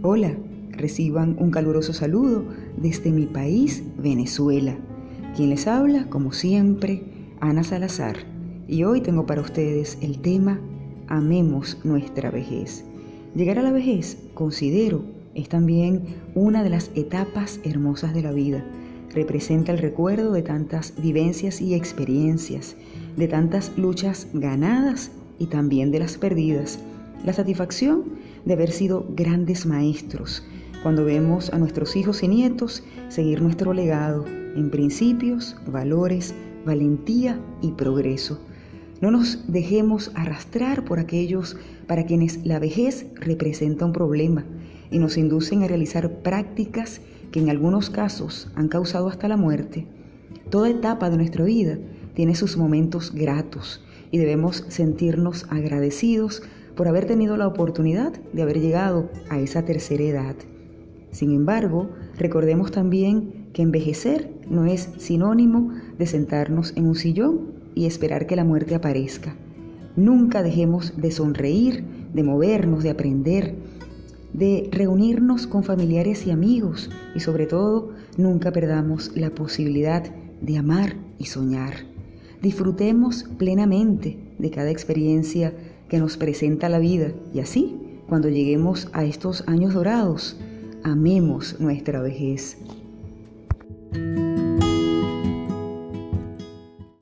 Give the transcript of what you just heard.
Hola, reciban un caluroso saludo desde mi país, Venezuela. Quien les habla, como siempre, Ana Salazar. Y hoy tengo para ustedes el tema Amemos nuestra vejez. Llegar a la vejez, considero, es también una de las etapas hermosas de la vida. Representa el recuerdo de tantas vivencias y experiencias, de tantas luchas ganadas y también de las perdidas. La satisfacción de haber sido grandes maestros, cuando vemos a nuestros hijos y nietos seguir nuestro legado en principios, valores, valentía y progreso. No nos dejemos arrastrar por aquellos para quienes la vejez representa un problema y nos inducen a realizar prácticas que en algunos casos han causado hasta la muerte. Toda etapa de nuestra vida tiene sus momentos gratos y debemos sentirnos agradecidos por haber tenido la oportunidad de haber llegado a esa tercera edad. Sin embargo, recordemos también que envejecer no es sinónimo de sentarnos en un sillón y esperar que la muerte aparezca. Nunca dejemos de sonreír, de movernos, de aprender, de reunirnos con familiares y amigos y sobre todo nunca perdamos la posibilidad de amar y soñar. Disfrutemos plenamente de cada experiencia que nos presenta la vida y así, cuando lleguemos a estos años dorados, amemos nuestra vejez.